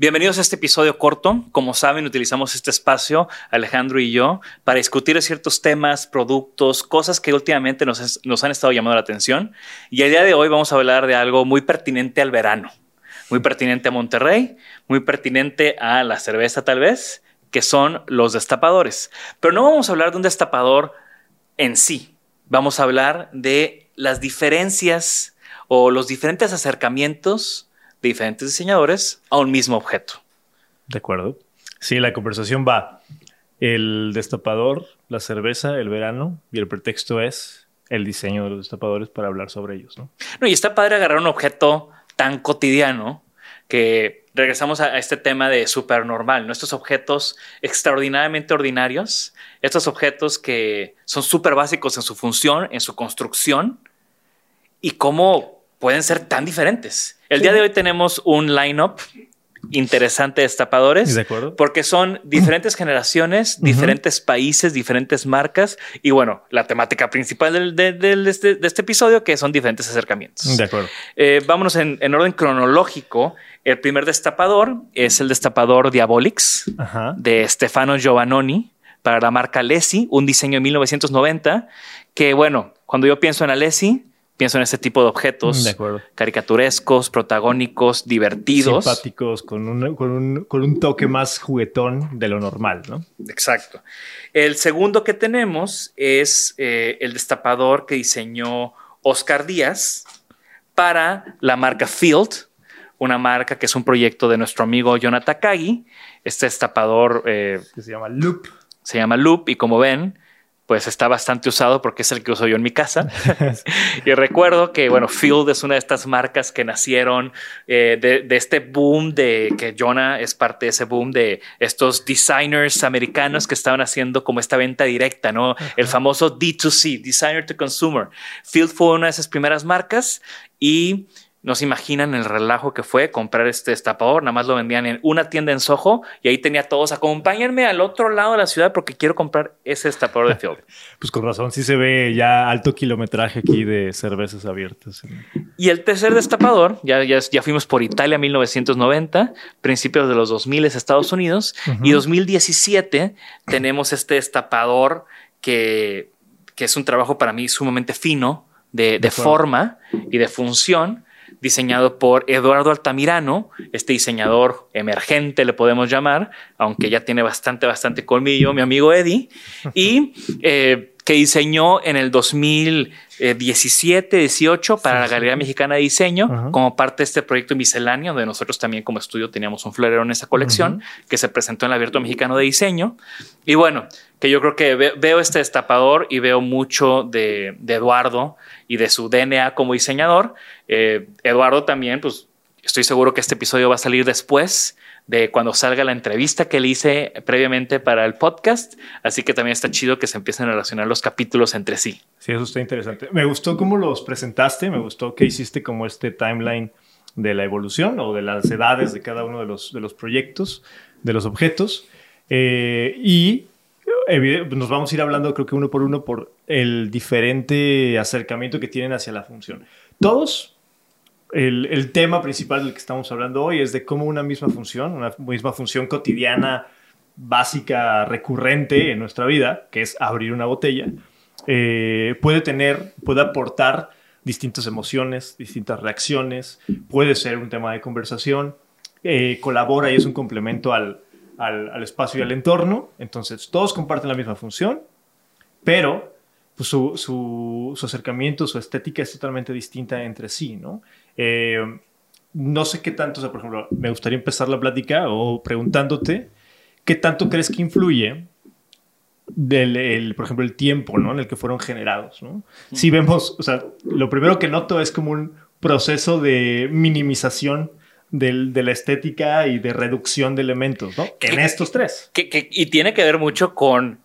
Bienvenidos a este episodio corto. Como saben, utilizamos este espacio, Alejandro y yo, para discutir ciertos temas, productos, cosas que últimamente nos, han estado llamando la atención. Y el día de hoy vamos a hablar de algo muy pertinente al verano, muy pertinente a Monterrey, muy pertinente a la cerveza tal vez, que son los destapadores. Pero no vamos a hablar de un destapador en sí. Vamos a hablar de las diferencias o los diferentes acercamientos de diferentes diseñadores a un mismo objeto. De acuerdo. Sí, la conversación va el destapador, la cerveza, el verano y el pretexto es el diseño de los destapadores para hablar sobre ellos, ¿no? No, y está padre agarrar un objeto tan cotidiano que regresamos a este tema de supernormal, ¿no? Estos objetos extraordinariamente ordinarios, estos objetos que son súper básicos en su función, en su construcción y cómo pueden ser tan diferentes. El día de hoy tenemos un lineup interesante de destapadores. De acuerdo. Porque son diferentes generaciones, diferentes países, diferentes marcas. Y bueno, la temática principal de, este, de, este, episodio, que son diferentes acercamientos. De acuerdo. Eh, vámonos en, en, orden cronológico. El primer destapador es el destapador Diabolix de Stefano Giovannoni para la marca Alessi, un diseño de 1990. Que bueno, cuando yo pienso en Alessi, pienso en este tipo de objetos caricaturescos, protagónicos, divertidos. Simpáticos, con un, con, un, toque más juguetón de lo normal, ¿no? Exacto. El segundo que tenemos es eh, el destapador que diseñó Oscar Díaz para la marca Field, una marca que es un proyecto de nuestro amigo Jonathan Kagi. Este destapador... Eh, que se llama Loop. Se llama Loop y como ven, pues está bastante usado porque es el que uso yo en mi casa. y recuerdo que, bueno, Field es una de estas marcas que nacieron eh, de, este boom de que Jonah es parte de ese boom de estos designers americanos que estaban haciendo como esta venta directa, ¿no? El famoso D2C, Designer to Consumer. Field fue una de esas primeras marcas y no se imaginan el relajo que fue comprar este destapador. Nada más lo vendían en una tienda en Soho y ahí tenía todos. Acompáñenme al otro lado de la ciudad porque quiero comprar ese destapador de Field. pues con razón, sí se ve ya alto kilometraje aquí de cervezas abiertas. Y el tercer destapador, ya, ya, ya fuimos por Italia 1990, principios de los 2000 Estados Unidos y 2017 tenemos este destapador que, que es un trabajo para mí sumamente fino de, de forma y de función diseñado por Eduardo Altamirano, este diseñador emergente le podemos llamar, aunque ya tiene bastante, bastante colmillo, mi amigo Eddie, y eh, que diseñó en el 2017, 18 para la Galería Mexicana de Diseño, como parte de este proyecto misceláneo, donde nosotros también como estudio teníamos un florero en esa colección, que se presentó en el Abierto Mexicano de Diseño. Y bueno, que yo creo que veo este destapador y veo mucho de, de Eduardo y de su DNA como diseñador. Eh, Eduardo también, pues estoy seguro que este episodio va a salir después de cuando salga la entrevista que le hice previamente para el podcast. Así que también está chido que se empiecen a relacionar los capítulos entre sí. Sí, eso está interesante. Me gustó cómo los presentaste, me gustó que hiciste como este timeline de la evolución o de las edades de cada uno de los, de los proyectos, de los objetos. Eh, y nos vamos a ir hablando creo que uno por uno por el diferente acercamiento que tienen hacia la función. Todos, el, tema principal del que estamos hablando hoy es de cómo una misma función, una misma función cotidiana, básica, recurrente en nuestra vida, que es abrir una botella, eh, puede tener, puede aportar distintas emociones, distintas reacciones, puede ser un tema de conversación eh, colabora y es un complemento al, al, espacio y al entorno. Entonces, todos comparten la misma función, pero pues, su, su, su, acercamiento, su estética es totalmente distinta entre sí, ¿no? Eh, no sé qué tanto, o sea, por ejemplo, me gustaría empezar la plática o preguntándote qué tanto crees que influye del, el, por ejemplo, el tiempo, ¿no? En el que fueron generados, ¿no? Si vemos, o sea, lo primero que noto es como un proceso de minimización del, de la estética y de reducción de elementos, ¿no? En estos tres. Que, y tiene que ver mucho con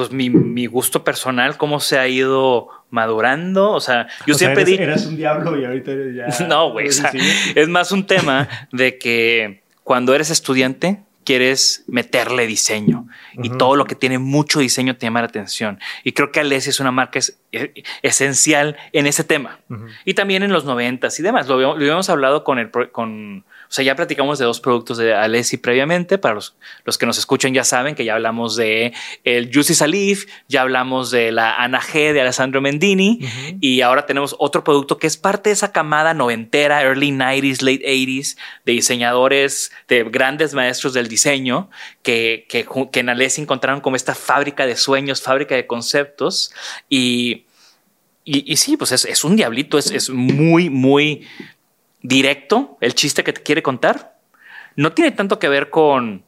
pues mi, mi, gusto personal, cómo se ha ido madurando. O sea, yo siempre digo. Eras un diablo y ahorita eres ya. No, güey. es más un tema de que cuando eres estudiante quieres meterle diseño y todo lo que tiene mucho diseño te llama la atención. Y creo que Alessi es una marca es, esencial en ese tema. Y también en los noventas y demás. Lo, lo habíamos hablado con el, con, o sea, ya platicamos de dos productos de Alessi previamente. Para los, los que nos escuchan ya saben que ya hablamos de el Juicy Salif, ya hablamos de la Ana G de Alessandro Mendini y ahora tenemos otro producto que es parte de esa camada noventera, early 90s, late 80s, de diseñadores, de grandes maestros del diseño que, que, que en Alessi encontraron como esta fábrica de sueños, fábrica de conceptos y y, sí, pues es, es un diablito, es, es, muy, muy directo el chiste que te quiere contar. No tiene tanto que ver con,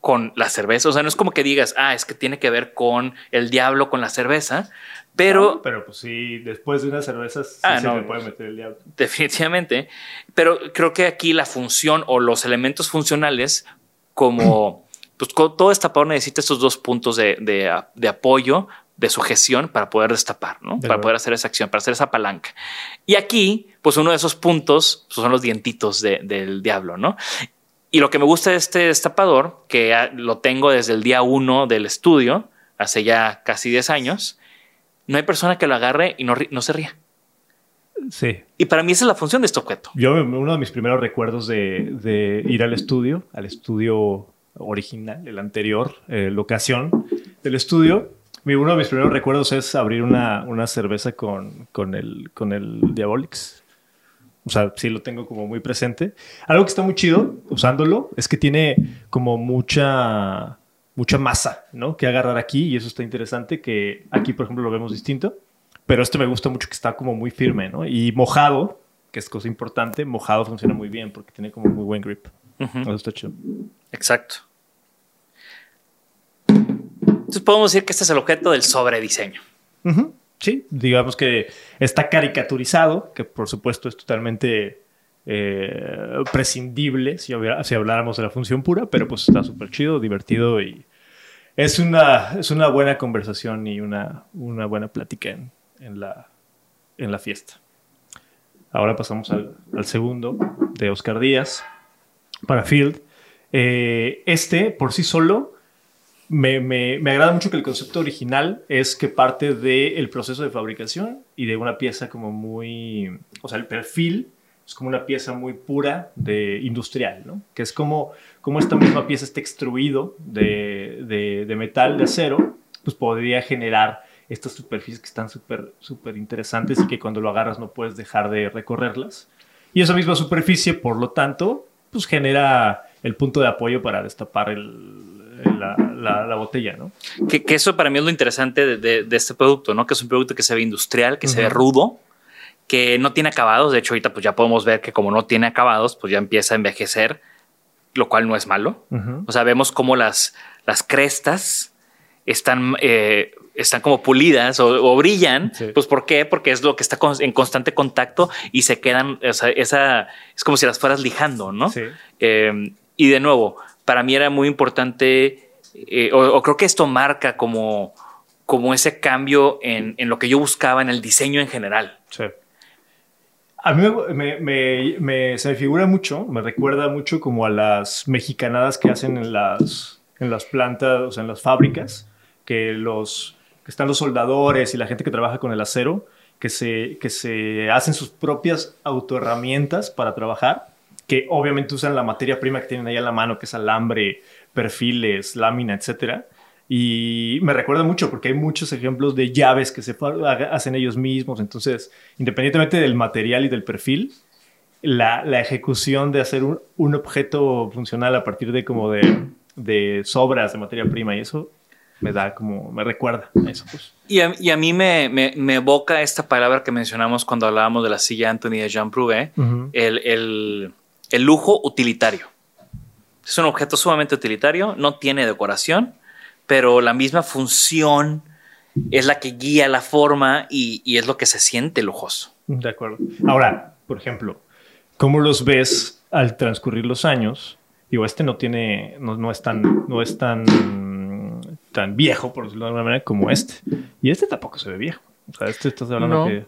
con la cerveza. O sea, no es como que digas, ah, es que tiene que ver con el diablo, con la cerveza. Pero. pero pues sí, después de una cerveza sí ah, se no, puede meter el diablo. Definitivamente. Pero creo que aquí la función o los elementos funcionales, como. pues todo destapador necesita estos dos puntos de, de apoyo de sujeción para poder destapar, ¿no? para poder hacer esa acción, para hacer esa palanca. Y aquí, pues uno de esos puntos pues, son los dientitos del diablo, ¿no? Y lo que me gusta de este destapador, que lo tengo desde el día uno del estudio, hace ya casi 10 años, no hay persona que lo agarre y no, no se ría. Sí. Y para mí esa es la función de este objeto. Yo, uno de mis primeros recuerdos de, ir al estudio, al estudio original, el anterior eh, locación del estudio, uno de mis primeros recuerdos es abrir una, una cerveza con, con, el, con el Diabolix. O sea, sí lo tengo como muy presente. Algo que está muy chido usándolo es que tiene como mucha, mucha masa, ¿no? Que agarrar aquí y eso está interesante, que aquí, por ejemplo, lo vemos distinto. Pero este me gusta mucho que está como muy firme, ¿no? Y mojado, que es cosa importante, mojado funciona muy bien porque tiene como muy buen grip. Eso está chido. Exacto. Entonces podemos decir que este es el objeto del sobrediseño. Sí, digamos que está caricaturizado, que por supuesto es totalmente eh, prescindible si, si, habláramos de la función pura, pero pues está súper chido, divertido y es una, es una buena conversación y una, una buena plática en, la, en la fiesta. Ahora pasamos al, al segundo de Oscar Díaz para Field. Eh, este por sí solo me, me, me, agrada mucho que el concepto original es que parte del proceso de fabricación y de una pieza como muy, o sea, el perfil es como una pieza muy pura de industrial, ¿no? Que es como, como esta misma pieza está extruido de, de, de metal, de acero, pues podría generar estas superficies que están súper, súper interesantes y que cuando lo agarras no puedes dejar de recorrerlas. Y esa misma superficie, por lo tanto, pues genera el punto de apoyo para destapar el, la, botella, ¿no? Que, eso para mí es lo interesante de, este producto, ¿no? Que es un producto que se ve industrial, que se ve rudo, que no tiene acabados. De hecho, ahorita pues ya podemos ver que como no tiene acabados, pues ya empieza a envejecer, lo cual no es malo. O sea, vemos como las, las crestas están, eh, están como pulidas o, brillan. Pues ¿por qué? Porque es lo que está en constante contacto y se quedan, o sea, esa, es como si las fueras lijando, ¿no? Eh, y de nuevo, para mí era muy importante, eh, o, creo que esto marca como, como ese cambio en, en, lo que yo buscaba en el diseño en general. Sí. A mí me, me, se me figura mucho, me recuerda mucho como a las mexicanadas que hacen en las, en las plantas, o sea, en las fábricas, que, los, que están los soldadores y la gente que trabaja con el acero, que se, que se hacen sus propias autoherramientas para trabajar que obviamente usan la materia prima que tienen ahí a la mano, que es alambre, perfiles, lámina, etcétera. Y me recuerda mucho porque hay muchos ejemplos de llaves que se hacen ellos mismos. Entonces, independientemente del material y del perfil, la, la ejecución de hacer un, un, objeto funcional a partir de como de, de, sobras de materia prima y eso me da como, me recuerda a eso. Pues. Y, a, y a mí me, me, me, evoca esta palabra que mencionamos cuando hablábamos de la silla Anthony de Jean Prouvé, uh -huh. el, el, el lujo utilitario. Es un objeto sumamente utilitario, no tiene decoración, pero la misma función es la que guía la forma y, y, es lo que se siente lujoso. De acuerdo. Ahora, por ejemplo, ¿cómo los ves al transcurrir los años? Digo, este no tiene, no, no es tan, no es tan, tan viejo, por decirlo de alguna manera, como este. Y este tampoco se ve viejo. O sea, este estás hablando no. que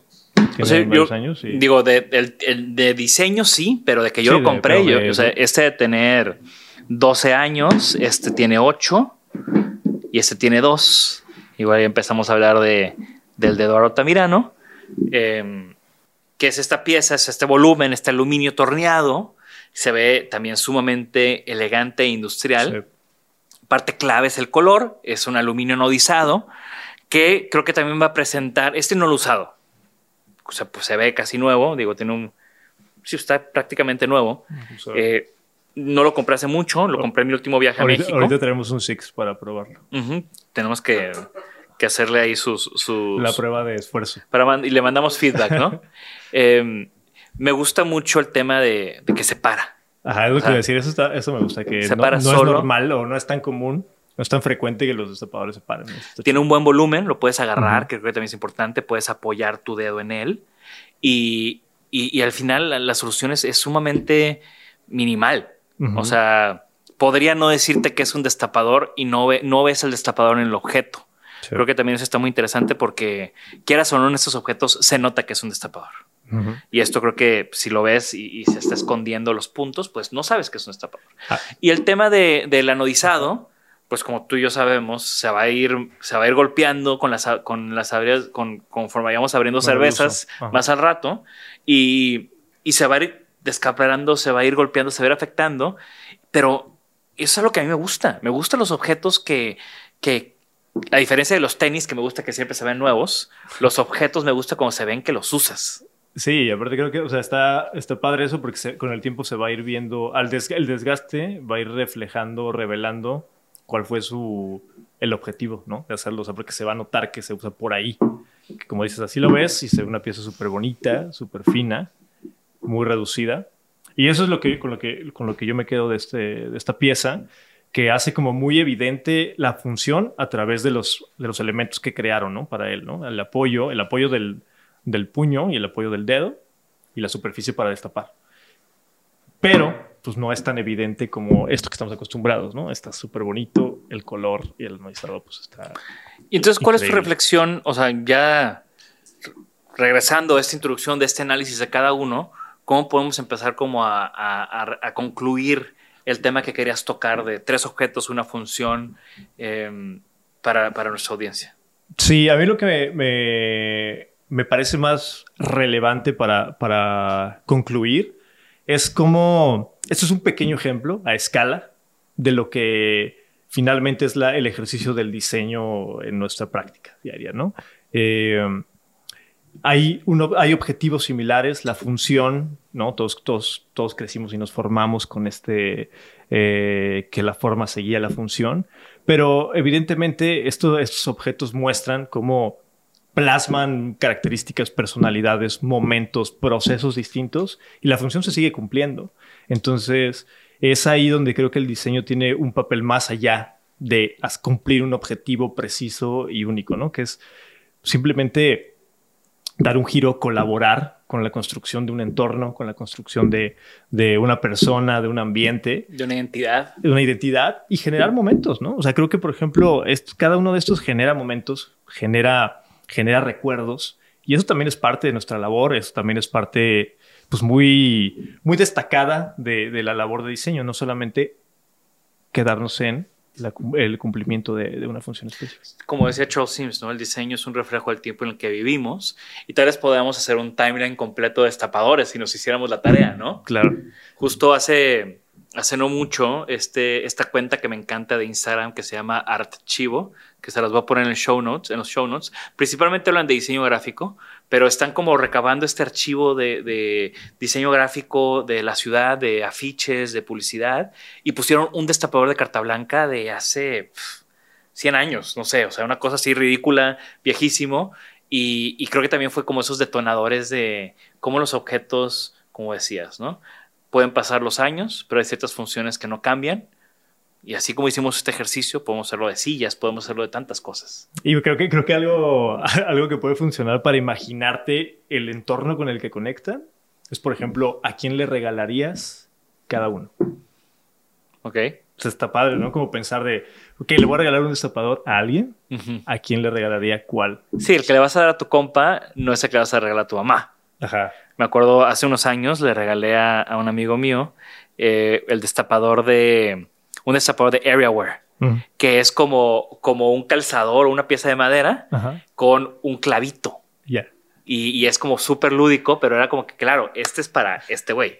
o sea, yo, años y... Digo, de, de, de, diseño sí, pero de que yo sí, lo compré, de, yo, o sea, este de tener 12 años, este tiene 8 y este tiene 2. Igual empezamos a hablar de, del de Eduardo Tamirano, eh, que es esta pieza, es este volumen, este aluminio torneado. Se ve también sumamente elegante e industrial. Sí. Parte clave es el color, es un aluminio anodizado, que creo que también va a presentar, este no lo usado, o sea, pues se ve casi nuevo, digo, tiene un, sí, está prácticamente nuevo. Eh, no lo compré hace mucho, lo compré en mi último viaje ahorita, a México. Ahorita tenemos un Six para probarlo. Uh -huh. Tenemos que, que, hacerle ahí sus, sus, La prueba de esfuerzo. Para y le mandamos feedback, ¿no? eh, me gusta mucho el tema de, de que se para. Ajá, es lo que iba a decir, eso, está, eso me gusta, que se no, para no solo. es normal o no es tan común no es tan frecuente que los destapadores se paren. Tiene un buen volumen, lo puedes agarrar, uh -huh. que creo que también es importante, puedes apoyar tu dedo en él y, y, y al final la, la, solución es, es sumamente minimal. Uh -huh. O sea, podría no decirte que es un destapador y no, ve, no ves el destapador en el objeto. Sí. Creo que también eso está muy interesante porque quieras o no en estos objetos se nota que es un destapador. Uh -huh. Y esto creo que si lo ves y, y, se está escondiendo los puntos, pues no sabes que es un destapador. Ah. Y el tema de, del anodizado, pues como tú y yo sabemos, se va a ir, se va a ir golpeando con las, con las con, conforme vayamos abriendo cervezas más al rato y, y, se va a ir descaparando, se va a ir golpeando, se va a ir afectando, pero eso es lo que a mí me gusta. Me gustan los objetos que, que a diferencia de los tenis, que me gusta que siempre se ven nuevos, los objetos me gusta cuando se ven que los usas. Sí, aparte creo que, o sea, está, está padre eso porque con el tiempo se va a ir viendo, al des, el desgaste va a ir reflejando, revelando cuál fue su, el objetivo, ¿no? De hacerlo, o sea, porque se va a notar que se usa por ahí. Como dices, así lo ves y se ve una pieza súper bonita, súper fina, muy reducida. Y eso es lo que, con, lo que, con lo que yo me quedo de, este, de esta pieza, que hace como muy evidente la función a través de los, de los elementos que crearon, ¿no? Para él, ¿no? El apoyo, el apoyo del, del puño y el apoyo del dedo y la superficie para destapar. Pero pues no es tan evidente como esto que estamos acostumbrados, ¿no? Está súper bonito, el color y el anodizado pues está... Y entonces, ¿cuál increíble. es tu reflexión? O sea, ya regresando a esta introducción de este análisis de cada uno, ¿cómo podemos empezar como a, a, a concluir el tema que querías tocar de tres objetos, una función eh, para, para, nuestra audiencia? Sí, a mí lo que me, me, me parece más relevante para, para concluir es como esto es un pequeño ejemplo a escala de lo que finalmente es la, el ejercicio del diseño en nuestra práctica diaria, ¿no? Eh, hay, uno, hay objetivos similares, la función, ¿no? Todos, todos, todos crecimos y nos formamos con este, eh, que la forma seguía la función, pero evidentemente esto, estos objetos muestran cómo plasman características, personalidades, momentos, procesos distintos y la función se sigue cumpliendo. Entonces, es ahí donde creo que el diseño tiene un papel más allá de cumplir un objetivo preciso y único, ¿no? Que es simplemente dar un giro, colaborar con la construcción de un entorno, con la construcción de, de, una persona, de un ambiente. De una identidad. De una identidad y generar momentos, ¿no? O sea, creo que, por ejemplo, esto, cada uno de estos genera momentos, genera, genera recuerdos y eso también es parte de nuestra labor, eso también es parte pues muy, muy destacada de, de, la labor de diseño, no solamente quedarnos en la, el cumplimiento de, de, una función específica. Como decía Charles Sims, ¿no? el diseño es un reflejo del tiempo en el que vivimos y tal vez podamos hacer un timeline completo de destapadores si nos hiciéramos la tarea, ¿no? Claro. Justo hace, hace no mucho este, esta cuenta que me encanta de Instagram que se llama Artchivo, que se las voy a poner en, el show notes, en los show notes, principalmente hablan de diseño gráfico, pero están como recabando este archivo de, diseño gráfico de la ciudad, de afiches, de publicidad, y pusieron un destapador de carta blanca de hace 100 años, no sé, o sea, una cosa así ridícula, viejísimo, y, y creo que también fue como esos detonadores de cómo los objetos, como decías, ¿no? Pueden pasar los años, pero hay ciertas funciones que no cambian y así como hicimos este ejercicio, podemos hacerlo de sillas, podemos hacerlo de tantas cosas. Y creo que, creo que algo, algo que puede funcionar para imaginarte el entorno con el que conectan es, por ejemplo, ¿a quién le regalarías cada uno? Ok. O sea, está padre, ¿no? Como pensar de, ok, le voy a regalar un destapador a alguien, ¿a quién le regalaría cuál? Sí, el que le vas a dar a tu compa no es el que le vas a regalar a tu mamá. Ajá. Me acuerdo, hace unos años le regalé a, un amigo mío eh, el destapador de un destapador de Areaware, que es como, como un calzador o una pieza de madera con un clavito. Ya. Y, es como súper lúdico, pero era como que, claro, este es para este güey.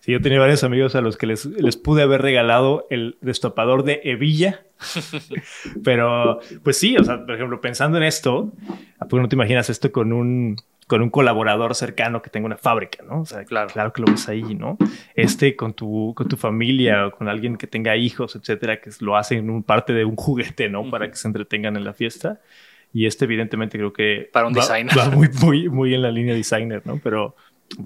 Sí, yo tenía varios amigos a los que les, les pude haber regalado el destapador de hebilla. pero, pues sí, o sea, por ejemplo, pensando en esto, ¿a poco no te imaginas esto con un con un colaborador cercano que tenga una fábrica, ¿no? O sea, claro, claro que lo ves ahí, ¿no? Este con tu, con tu familia o con alguien que tenga hijos, etcétera, que lo hacen un parte de un juguete, ¿no? Para que se entretengan en la fiesta. Y este, evidentemente, creo que. Para un va, designer. Va muy, muy, muy en la línea designer, ¿no? Pero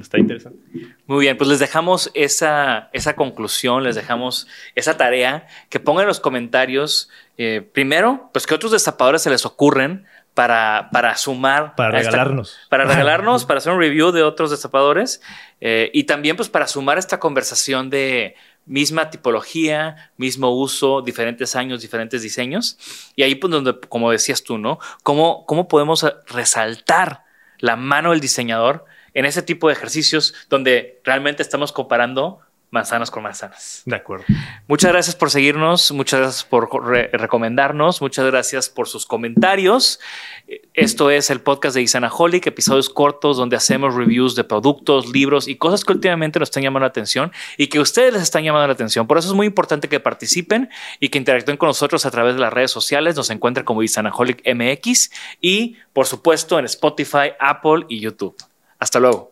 está interesante. Muy bien, pues les dejamos esa, esa conclusión, les dejamos esa tarea, que pongan en los comentarios, eh, primero, pues qué otros destapadores se les ocurren para, para sumar. Para regalarnos. para regalarnos, para hacer un review de otros destapadores eh, y también pues para sumar esta conversación de misma tipología, mismo uso, diferentes años, diferentes diseños. Y ahí pues donde, como decías tú, ¿no? ¿Cómo, cómo podemos resaltar la mano del diseñador en ese tipo de ejercicios donde realmente estamos comparando manzanas con manzanas. De acuerdo. Muchas gracias por seguirnos, muchas gracias por recomendarnos, muchas gracias por sus comentarios. Esto es el podcast de Isanaholic, episodios cortos donde hacemos reviews de productos, libros y cosas que últimamente nos están llamando la atención y que ustedes les están llamando la atención. Por eso es muy importante que participen y que interactúen con nosotros a través de las redes sociales. Nos encuentran como Isanaholic MX y, por supuesto, en Spotify, Apple y YouTube. Hasta luego.